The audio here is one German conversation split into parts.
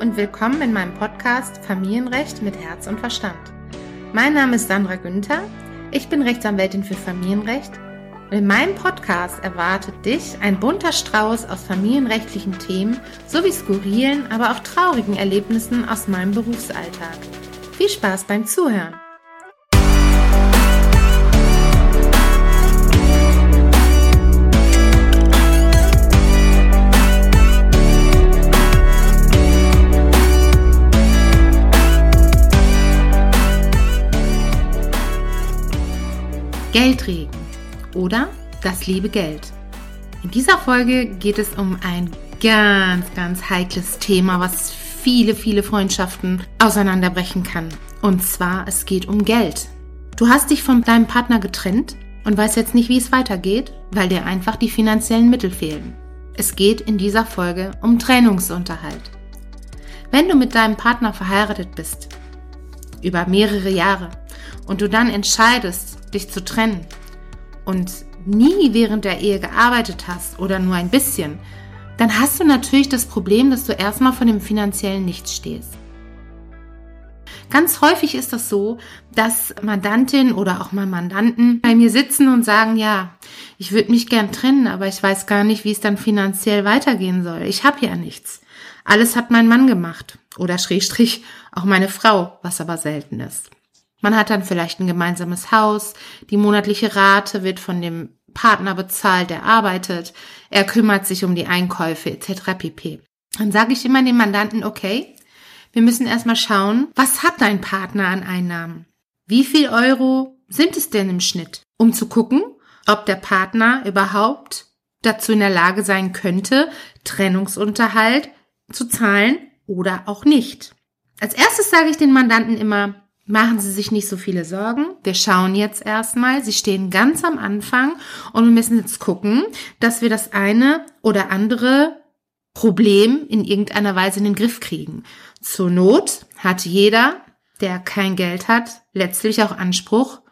Und willkommen in meinem Podcast Familienrecht mit Herz und Verstand. Mein Name ist Sandra Günther. Ich bin Rechtsanwältin für Familienrecht und in meinem Podcast erwartet dich ein bunter Strauß aus familienrechtlichen Themen sowie skurrilen, aber auch traurigen Erlebnissen aus meinem Berufsalltag. Viel Spaß beim Zuhören! Geldregen oder das liebe Geld. In dieser Folge geht es um ein ganz, ganz heikles Thema, was viele, viele Freundschaften auseinanderbrechen kann. Und zwar, es geht um Geld. Du hast dich von deinem Partner getrennt und weißt jetzt nicht, wie es weitergeht, weil dir einfach die finanziellen Mittel fehlen. Es geht in dieser Folge um Trennungsunterhalt. Wenn du mit deinem Partner verheiratet bist, über mehrere Jahre, und du dann entscheidest, dich zu trennen und nie während der Ehe gearbeitet hast oder nur ein bisschen, dann hast du natürlich das Problem, dass du erstmal von dem finanziellen Nichts stehst. Ganz häufig ist das so, dass Mandantin oder auch mal Mandanten bei mir sitzen und sagen, ja, ich würde mich gern trennen, aber ich weiß gar nicht, wie es dann finanziell weitergehen soll. Ich habe ja nichts. Alles hat mein Mann gemacht oder Schrägstrich auch meine Frau, was aber selten ist. Man hat dann vielleicht ein gemeinsames Haus, die monatliche Rate wird von dem Partner bezahlt, der arbeitet, er kümmert sich um die Einkäufe etc. pp. Dann sage ich immer dem Mandanten, okay, wir müssen erstmal schauen, was hat dein Partner an Einnahmen? Wie viel Euro sind es denn im Schnitt? Um zu gucken, ob der Partner überhaupt dazu in der Lage sein könnte, Trennungsunterhalt zu zahlen oder auch nicht. Als erstes sage ich den Mandanten immer, Machen Sie sich nicht so viele Sorgen. Wir schauen jetzt erstmal. Sie stehen ganz am Anfang und wir müssen jetzt gucken, dass wir das eine oder andere Problem in irgendeiner Weise in den Griff kriegen. Zur Not hat jeder, der kein Geld hat, letztlich auch Anspruch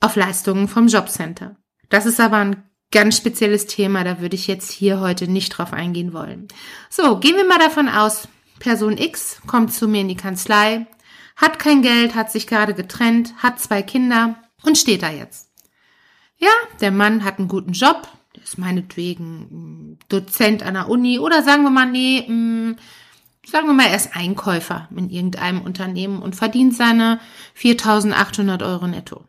auf Leistungen vom Jobcenter. Das ist aber ein ganz spezielles Thema, da würde ich jetzt hier heute nicht drauf eingehen wollen. So, gehen wir mal davon aus, Person X kommt zu mir in die Kanzlei, hat kein Geld, hat sich gerade getrennt, hat zwei Kinder und steht da jetzt. Ja, der Mann hat einen guten Job, der ist meinetwegen Dozent an der Uni oder sagen wir mal, nee, mh, sagen wir mal, er ist Einkäufer in irgendeinem Unternehmen und verdient seine 4.800 Euro netto.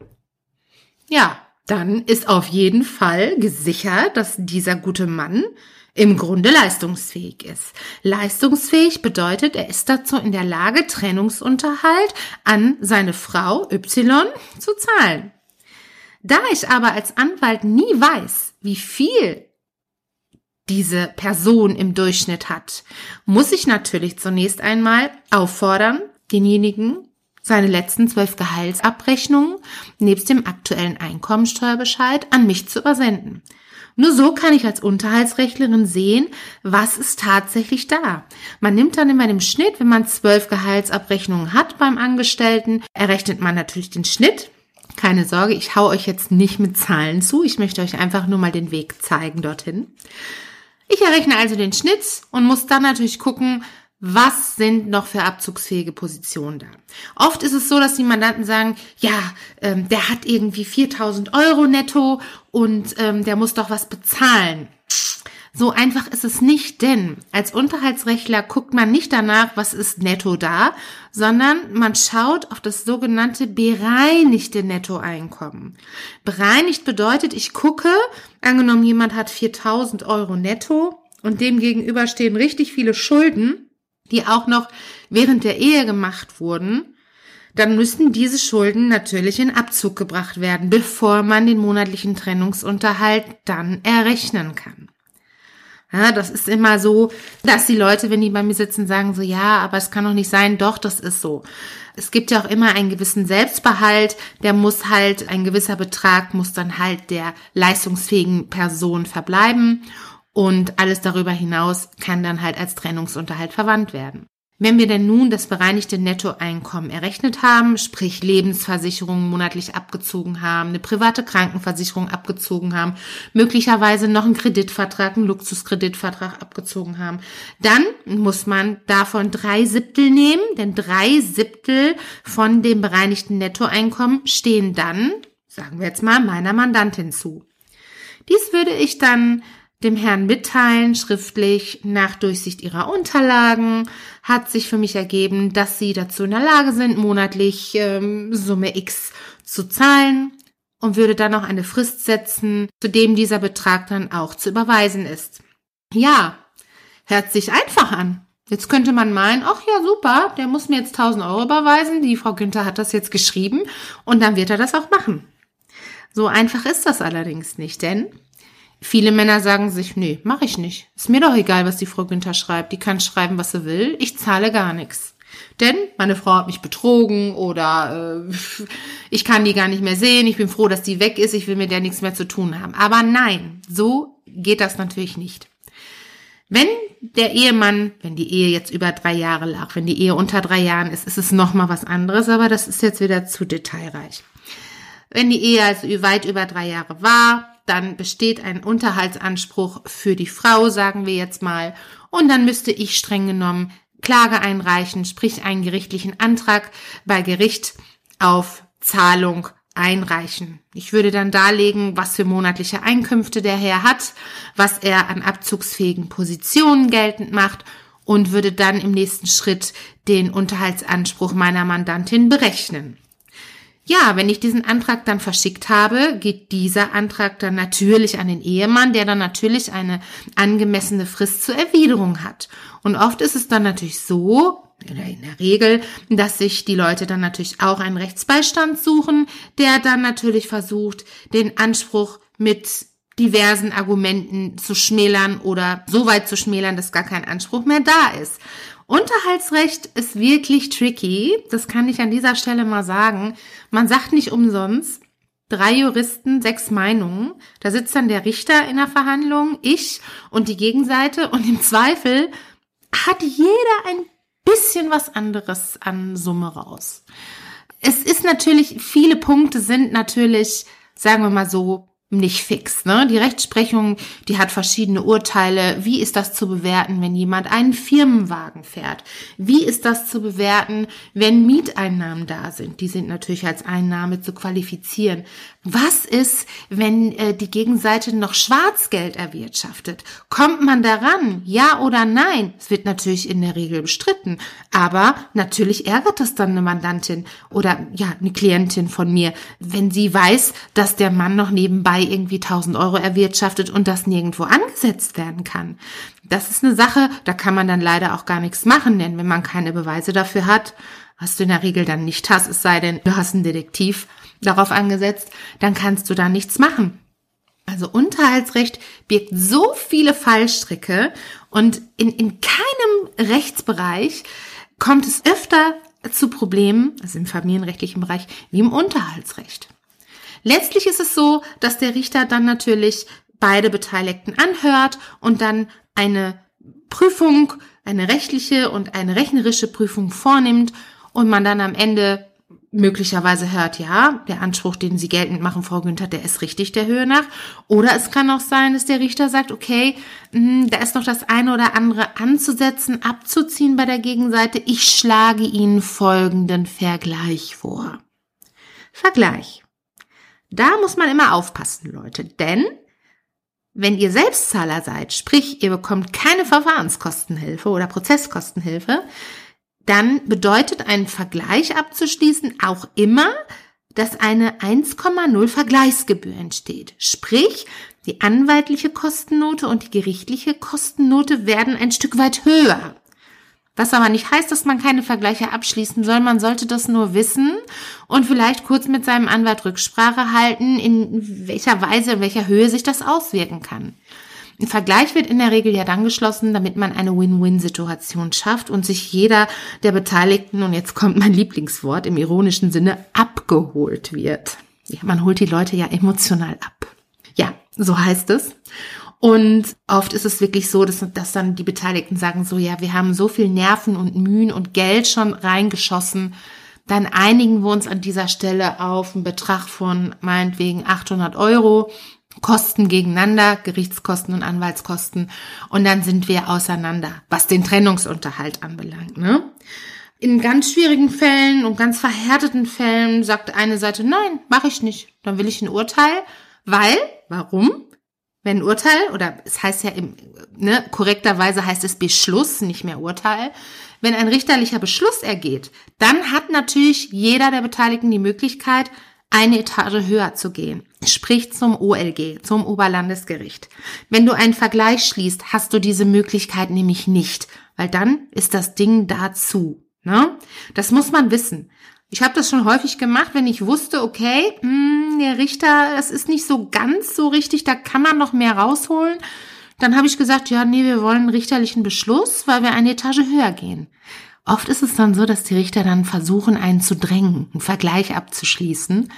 Ja, dann ist auf jeden Fall gesichert, dass dieser gute Mann im Grunde leistungsfähig ist. Leistungsfähig bedeutet, er ist dazu in der Lage, Trennungsunterhalt an seine Frau Y zu zahlen. Da ich aber als Anwalt nie weiß, wie viel diese Person im Durchschnitt hat, muss ich natürlich zunächst einmal auffordern, denjenigen seine letzten zwölf Gehaltsabrechnungen nebst dem aktuellen Einkommensteuerbescheid an mich zu übersenden. Nur so kann ich als Unterhaltsrechtlerin sehen, was ist tatsächlich da. Man nimmt dann immer den Schnitt, wenn man zwölf Gehaltsabrechnungen hat beim Angestellten, errechnet man natürlich den Schnitt. Keine Sorge, ich hau euch jetzt nicht mit Zahlen zu. Ich möchte euch einfach nur mal den Weg zeigen dorthin. Ich errechne also den Schnitt und muss dann natürlich gucken, was sind noch für abzugsfähige Positionen da? Oft ist es so, dass die Mandanten sagen, ja, ähm, der hat irgendwie 4000 Euro netto und ähm, der muss doch was bezahlen. So einfach ist es nicht, denn als Unterhaltsrechtler guckt man nicht danach, was ist netto da, sondern man schaut auf das sogenannte bereinigte Nettoeinkommen. Bereinigt bedeutet, ich gucke, angenommen jemand hat 4000 Euro netto und dem gegenüber stehen richtig viele Schulden, die auch noch während der Ehe gemacht wurden, dann müssen diese Schulden natürlich in Abzug gebracht werden, bevor man den monatlichen Trennungsunterhalt dann errechnen kann. Ja, das ist immer so, dass die Leute, wenn die bei mir sitzen, sagen so, ja, aber es kann doch nicht sein. Doch, das ist so. Es gibt ja auch immer einen gewissen Selbstbehalt. Der muss halt, ein gewisser Betrag muss dann halt der leistungsfähigen Person verbleiben. Und alles darüber hinaus kann dann halt als Trennungsunterhalt verwandt werden. Wenn wir denn nun das bereinigte Nettoeinkommen errechnet haben, sprich Lebensversicherungen monatlich abgezogen haben, eine private Krankenversicherung abgezogen haben, möglicherweise noch einen Kreditvertrag, einen Luxuskreditvertrag abgezogen haben, dann muss man davon drei Siebtel nehmen, denn drei Siebtel von dem bereinigten Nettoeinkommen stehen dann, sagen wir jetzt mal, meiner Mandantin zu. Dies würde ich dann dem Herrn mitteilen, schriftlich nach Durchsicht ihrer Unterlagen, hat sich für mich ergeben, dass sie dazu in der Lage sind, monatlich ähm, Summe X zu zahlen und würde dann noch eine Frist setzen, zu dem dieser Betrag dann auch zu überweisen ist. Ja, hört sich einfach an. Jetzt könnte man meinen, ach ja, super, der muss mir jetzt 1000 Euro überweisen, die Frau Günther hat das jetzt geschrieben und dann wird er das auch machen. So einfach ist das allerdings nicht, denn Viele Männer sagen sich, nee, mache ich nicht. Ist mir doch egal, was die Frau Günther schreibt. Die kann schreiben, was sie will. Ich zahle gar nichts. Denn meine Frau hat mich betrogen oder äh, ich kann die gar nicht mehr sehen. Ich bin froh, dass die weg ist. Ich will mit der nichts mehr zu tun haben. Aber nein, so geht das natürlich nicht. Wenn der Ehemann, wenn die Ehe jetzt über drei Jahre lag, wenn die Ehe unter drei Jahren ist, ist es nochmal was anderes, aber das ist jetzt wieder zu detailreich. Wenn die Ehe also weit über drei Jahre war, dann besteht ein Unterhaltsanspruch für die Frau, sagen wir jetzt mal, und dann müsste ich streng genommen Klage einreichen, sprich einen gerichtlichen Antrag bei Gericht auf Zahlung einreichen. Ich würde dann darlegen, was für monatliche Einkünfte der Herr hat, was er an abzugsfähigen Positionen geltend macht und würde dann im nächsten Schritt den Unterhaltsanspruch meiner Mandantin berechnen. Ja, wenn ich diesen Antrag dann verschickt habe, geht dieser Antrag dann natürlich an den Ehemann, der dann natürlich eine angemessene Frist zur Erwiderung hat. Und oft ist es dann natürlich so, oder in der Regel, dass sich die Leute dann natürlich auch einen Rechtsbeistand suchen, der dann natürlich versucht, den Anspruch mit diversen Argumenten zu schmälern oder so weit zu schmälern, dass gar kein Anspruch mehr da ist. Unterhaltsrecht ist wirklich tricky. Das kann ich an dieser Stelle mal sagen. Man sagt nicht umsonst, drei Juristen, sechs Meinungen. Da sitzt dann der Richter in der Verhandlung, ich und die Gegenseite und im Zweifel hat jeder ein bisschen was anderes an Summe raus. Es ist natürlich, viele Punkte sind natürlich, sagen wir mal so, nicht fix. Ne? Die Rechtsprechung, die hat verschiedene Urteile. Wie ist das zu bewerten, wenn jemand einen Firmenwagen fährt? Wie ist das zu bewerten, wenn Mieteinnahmen da sind? Die sind natürlich als Einnahme zu qualifizieren. Was ist, wenn äh, die Gegenseite noch Schwarzgeld erwirtschaftet? Kommt man daran? Ja oder nein? Es wird natürlich in der Regel bestritten. Aber natürlich ärgert das dann eine Mandantin oder ja, eine Klientin von mir, wenn sie weiß, dass der Mann noch nebenbei irgendwie 1000 Euro erwirtschaftet und das nirgendwo angesetzt werden kann. Das ist eine Sache, da kann man dann leider auch gar nichts machen, denn wenn man keine Beweise dafür hat, was du in der Regel dann nicht hast, es sei denn, du hast einen Detektiv darauf angesetzt, dann kannst du da nichts machen. Also Unterhaltsrecht birgt so viele Fallstricke und in, in keinem Rechtsbereich kommt es öfter zu Problemen, also im familienrechtlichen Bereich, wie im Unterhaltsrecht. Letztlich ist es so, dass der Richter dann natürlich beide Beteiligten anhört und dann eine Prüfung, eine rechtliche und eine rechnerische Prüfung vornimmt und man dann am Ende möglicherweise hört, ja, der Anspruch, den Sie geltend machen, Frau Günther, der ist richtig der Höhe nach. Oder es kann auch sein, dass der Richter sagt, okay, mh, da ist noch das eine oder andere anzusetzen, abzuziehen bei der Gegenseite. Ich schlage Ihnen folgenden Vergleich vor. Vergleich. Da muss man immer aufpassen, Leute, denn wenn ihr Selbstzahler seid, sprich, ihr bekommt keine Verfahrenskostenhilfe oder Prozesskostenhilfe, dann bedeutet ein Vergleich abzuschließen auch immer, dass eine 1,0 Vergleichsgebühr entsteht. Sprich, die anwaltliche Kostennote und die gerichtliche Kostennote werden ein Stück weit höher. Was aber nicht heißt, dass man keine Vergleiche abschließen soll. Man sollte das nur wissen und vielleicht kurz mit seinem Anwalt Rücksprache halten, in welcher Weise, in welcher Höhe sich das auswirken kann. Ein Vergleich wird in der Regel ja dann geschlossen, damit man eine Win-Win-Situation schafft und sich jeder der Beteiligten, und jetzt kommt mein Lieblingswort im ironischen Sinne, abgeholt wird. Ja, man holt die Leute ja emotional ab. Ja, so heißt es. Und oft ist es wirklich so, dass, dass dann die Beteiligten sagen so, ja, wir haben so viel Nerven und Mühen und Geld schon reingeschossen. Dann einigen wir uns an dieser Stelle auf einen Betrag von meinetwegen 800 Euro. Kosten gegeneinander, Gerichtskosten und Anwaltskosten. Und dann sind wir auseinander, was den Trennungsunterhalt anbelangt. Ne? In ganz schwierigen Fällen und ganz verhärteten Fällen sagt eine Seite, nein, mache ich nicht. Dann will ich ein Urteil, weil, warum? Wenn ein Urteil, oder es heißt ja im, ne, korrekterweise heißt es Beschluss, nicht mehr Urteil, wenn ein richterlicher Beschluss ergeht, dann hat natürlich jeder der Beteiligten die Möglichkeit, eine Etage höher zu gehen, sprich zum OLG, zum Oberlandesgericht. Wenn du einen Vergleich schließt, hast du diese Möglichkeit nämlich nicht, weil dann ist das Ding dazu. Ne? Das muss man wissen. Ich habe das schon häufig gemacht, wenn ich wusste, okay, mh, hm, der Richter, das ist nicht so ganz so richtig, da kann man noch mehr rausholen. Dann habe ich gesagt, ja, nee, wir wollen einen richterlichen Beschluss, weil wir eine Etage höher gehen. Oft ist es dann so, dass die Richter dann versuchen, einen zu drängen, einen Vergleich abzuschließen.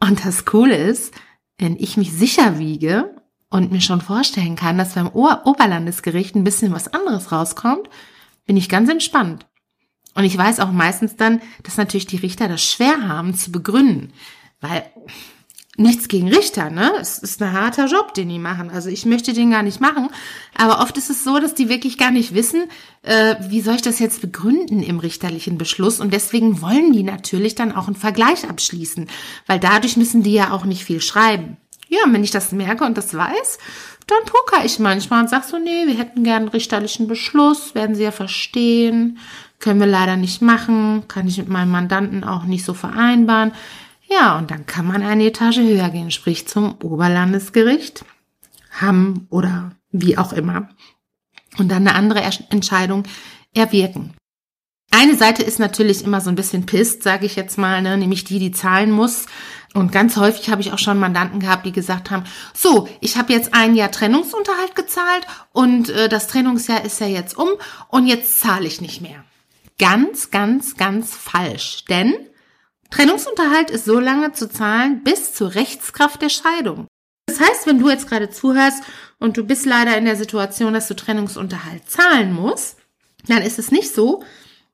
Und das Coole ist, wenn ich mich sicher wiege und mir schon vorstellen kann, dass beim Oberlandesgericht ein bisschen was anderes rauskommt, bin ich ganz entspannt. Und ich weiß auch meistens dann, dass natürlich die Richter das schwer haben zu begründen, weil nichts gegen Richter, ne? Es ist ein harter Job, den die machen. Also ich möchte den gar nicht machen. Aber oft ist es so, dass die wirklich gar nicht wissen, äh, wie soll ich das jetzt begründen im richterlichen Beschluss. Und deswegen wollen die natürlich dann auch einen Vergleich abschließen, weil dadurch müssen die ja auch nicht viel schreiben. Ja, wenn ich das merke und das weiß, dann poker ich manchmal und sag so, nee, wir hätten gern einen richterlichen Beschluss, werden sie ja verstehen. Können wir leider nicht machen, kann ich mit meinem Mandanten auch nicht so vereinbaren. Ja, und dann kann man eine Etage höher gehen, sprich zum Oberlandesgericht, Hamm oder wie auch immer. Und dann eine andere Entscheidung erwirken. Eine Seite ist natürlich immer so ein bisschen pisst, sage ich jetzt mal, ne? nämlich die, die zahlen muss. Und ganz häufig habe ich auch schon Mandanten gehabt, die gesagt haben, so, ich habe jetzt ein Jahr Trennungsunterhalt gezahlt und äh, das Trennungsjahr ist ja jetzt um und jetzt zahle ich nicht mehr ganz, ganz, ganz falsch. Denn Trennungsunterhalt ist so lange zu zahlen bis zur Rechtskraft der Scheidung. Das heißt, wenn du jetzt gerade zuhörst und du bist leider in der Situation, dass du Trennungsunterhalt zahlen musst, dann ist es nicht so,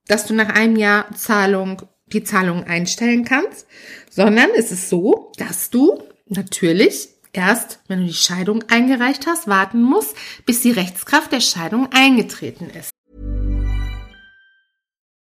dass du nach einem Jahr Zahlung die Zahlung einstellen kannst, sondern es ist so, dass du natürlich erst, wenn du die Scheidung eingereicht hast, warten musst, bis die Rechtskraft der Scheidung eingetreten ist.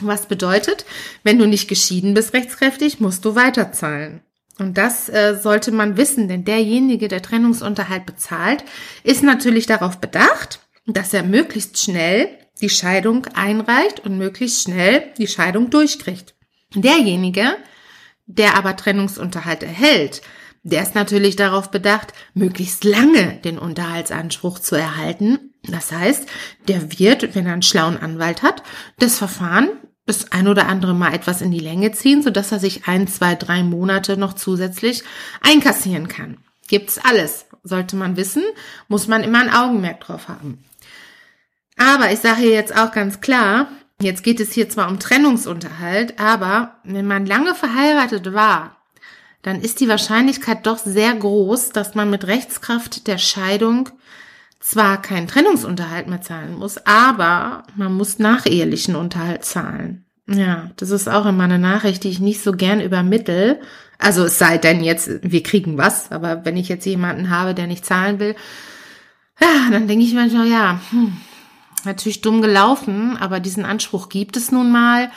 Was bedeutet, wenn du nicht geschieden bist rechtskräftig, musst du weiterzahlen. Und das äh, sollte man wissen, denn derjenige, der Trennungsunterhalt bezahlt, ist natürlich darauf bedacht, dass er möglichst schnell die Scheidung einreicht und möglichst schnell die Scheidung durchkriegt. Derjenige, der aber Trennungsunterhalt erhält, der ist natürlich darauf bedacht, möglichst lange den Unterhaltsanspruch zu erhalten. Das heißt, der wird, wenn er einen schlauen Anwalt hat, das Verfahren das ein oder andere Mal etwas in die Länge ziehen, sodass er sich ein, zwei, drei Monate noch zusätzlich einkassieren kann. Gibt's alles. Sollte man wissen, muss man immer ein Augenmerk drauf haben. Aber ich sage jetzt auch ganz klar, jetzt geht es hier zwar um Trennungsunterhalt, aber wenn man lange verheiratet war, dann ist die Wahrscheinlichkeit doch sehr groß, dass man mit Rechtskraft der Scheidung zwar keinen Trennungsunterhalt mehr zahlen muss, aber man muss nachehelichen Unterhalt zahlen. Ja, das ist auch immer eine Nachricht, die ich nicht so gern übermittel. Also es sei denn jetzt, wir kriegen was, aber wenn ich jetzt jemanden habe, der nicht zahlen will, Ja, dann denke ich manchmal, ja, hm, natürlich dumm gelaufen, aber diesen Anspruch gibt es nun mal.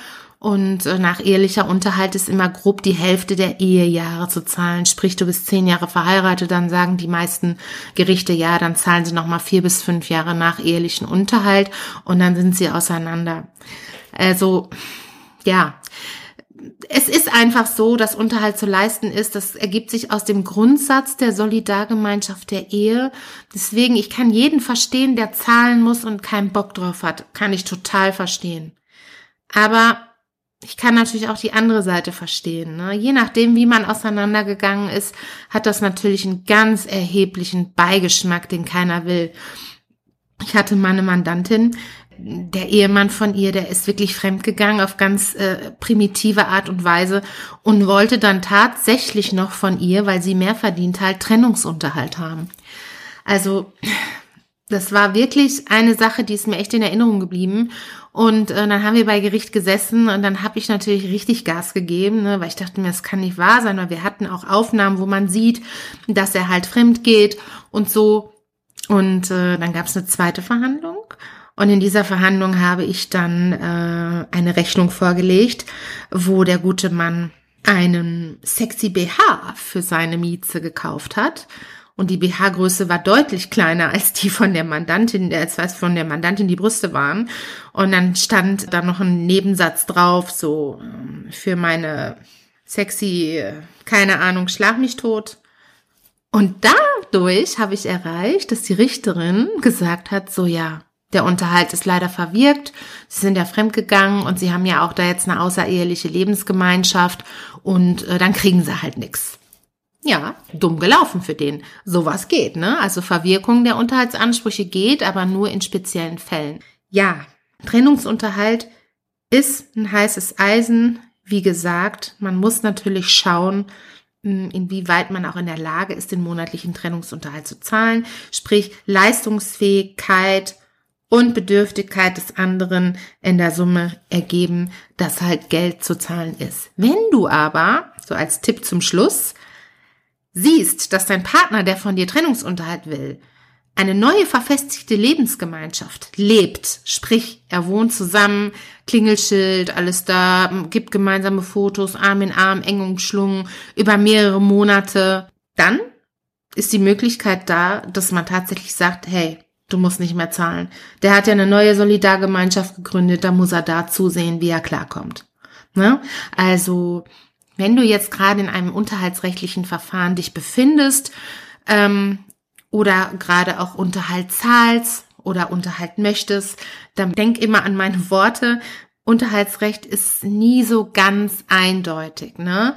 Und äh, nach ehelicher Unterhalt ist immer grob die Hälfte der Ehejahre zu zahlen. Sprich, du bist zehn Jahre verheiratet, dann sagen die meisten Gerichte, ja, dann zahlen sie nochmal vier bis fünf Jahre nach ehelichen Unterhalt und dann sind sie auseinander. Also, ja. Es ist einfach so, dass Unterhalt zu leisten ist. Das ergibt sich aus dem Grundsatz der Solidargemeinschaft der Ehe. Deswegen, ich kann jeden verstehen, der zahlen muss und keinen Bock drauf hat. Kann ich total verstehen. Aber ich kann natürlich auch die andere Seite verstehen. Ne? Je nachdem, wie man auseinandergegangen ist, hat das natürlich einen ganz erheblichen Beigeschmack, den keiner will. Ich hatte meine Mandantin, der Ehemann von ihr, der ist wirklich fremdgegangen auf ganz äh, primitive Art und Weise und wollte dann tatsächlich noch von ihr, weil sie mehr verdient hat, Trennungsunterhalt haben. Also das war wirklich eine Sache, die ist mir echt in Erinnerung geblieben. Und äh, dann haben wir bei Gericht gesessen und dann habe ich natürlich richtig Gas gegeben, ne, weil ich dachte mir, das kann nicht wahr sein, weil wir hatten auch Aufnahmen, wo man sieht, dass er halt fremd geht und so. Und äh, dann gab es eine zweite Verhandlung. Und in dieser Verhandlung habe ich dann äh, eine Rechnung vorgelegt, wo der gute Mann einen sexy BH für seine Mieze gekauft hat und die BH-Größe war deutlich kleiner als die von der Mandantin, als was von der Mandantin die Brüste waren. Und dann stand da noch ein Nebensatz drauf, so ähm, für meine sexy, keine Ahnung, schlag mich tot. Und dadurch habe ich erreicht, dass die Richterin gesagt hat, so ja, der Unterhalt ist leider verwirkt. Sie sind ja fremdgegangen und sie haben ja auch da jetzt eine außereheliche Lebensgemeinschaft und äh, dann kriegen sie halt nichts. Ja, dumm gelaufen für den. Sowas geht, ne? Also Verwirkung der Unterhaltsansprüche geht, aber nur in speziellen Fällen. Ja, Trennungsunterhalt ist ein heißes Eisen. Wie gesagt, man muss natürlich schauen, hm, inwieweit man auch in der Lage ist, den monatlichen Trennungsunterhalt zu zahlen. Sprich, Leistungsfähigkeit und Bedürftigkeit des anderen in der Summe ergeben, dass halt Geld zu zahlen ist. Wenn du aber, so als Tipp zum Schluss, siehst, dass dein Partner, der von dir Trennungsunterhalt will, eine neue verfestigte Lebensgemeinschaft lebt, sprich, er wohnt zusammen, Klingelschild, alles da, gibt gemeinsame Fotos, Arm in Arm, eng umschlungen, über mehrere Monate, dann ist die Möglichkeit da, dass man tatsächlich sagt, hey, du musst nicht mehr zahlen. Der hat ja eine neue Solidargemeinschaft gegründet, da muss er da zusehen, wie er klarkommt. Ne? Also wenn du jetzt gerade in einem unterhaltsrechtlichen Verfahren dich befindest ähm, oder gerade auch Unterhalt zahlst oder Unterhalt möchtest, dann denk immer an meine Worte. Unterhaltsrecht ist nie so ganz eindeutig. Ne?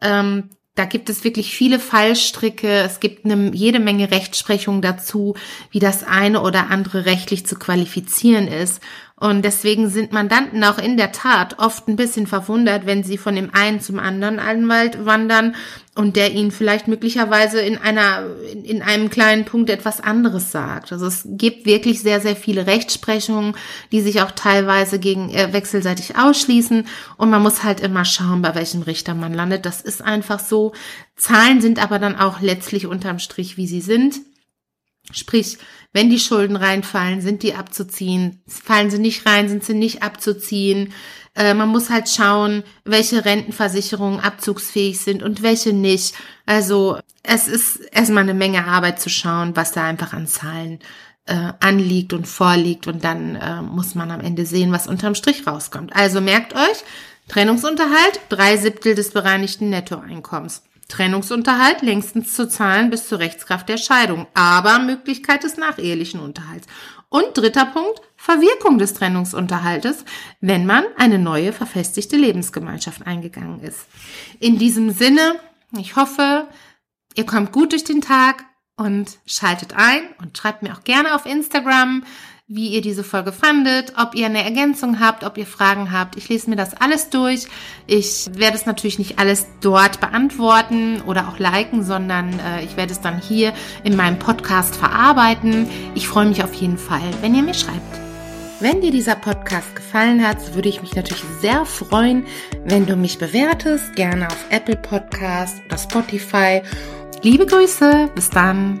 Ähm, da gibt es wirklich viele Fallstricke. Es gibt eine, jede Menge Rechtsprechung dazu, wie das eine oder andere rechtlich zu qualifizieren ist. Und deswegen sind Mandanten auch in der Tat oft ein bisschen verwundert, wenn sie von dem einen zum anderen Anwalt wandern und der ihnen vielleicht möglicherweise in einer, in einem kleinen Punkt etwas anderes sagt. Also es gibt wirklich sehr, sehr viele Rechtsprechungen, die sich auch teilweise gegen äh, wechselseitig ausschließen und man muss halt immer schauen, bei welchem Richter man landet. Das ist einfach so. Zahlen sind aber dann auch letztlich unterm Strich, wie sie sind. Sprich, wenn die Schulden reinfallen, sind die abzuziehen. Fallen sie nicht rein, sind sie nicht abzuziehen. Äh, man muss halt schauen, welche Rentenversicherungen abzugsfähig sind und welche nicht. Also es ist erstmal eine Menge Arbeit zu schauen, was da einfach an Zahlen äh, anliegt und vorliegt. Und dann äh, muss man am Ende sehen, was unterm Strich rauskommt. Also merkt euch, Trennungsunterhalt, drei Siebtel des bereinigten Nettoeinkommens. Trennungsunterhalt längstens zu zahlen bis zur Rechtskraft der Scheidung, aber Möglichkeit des nachehelichen Unterhalts. Und dritter Punkt, Verwirkung des Trennungsunterhaltes, wenn man eine neue verfestigte Lebensgemeinschaft eingegangen ist. In diesem Sinne, ich hoffe, ihr kommt gut durch den Tag und schaltet ein und schreibt mir auch gerne auf Instagram, wie ihr diese Folge fandet, ob ihr eine Ergänzung habt, ob ihr Fragen habt. Ich lese mir das alles durch. Ich werde es natürlich nicht alles dort beantworten oder auch liken, sondern äh, ich werde es dann hier in meinem Podcast verarbeiten. Ich freue mich auf jeden Fall, wenn ihr mir schreibt. Wenn dir dieser Podcast gefallen hat, würde ich mich natürlich sehr freuen, wenn du mich bewertest, gerne auf Apple Podcast oder Spotify. Liebe Grüße, bis dann.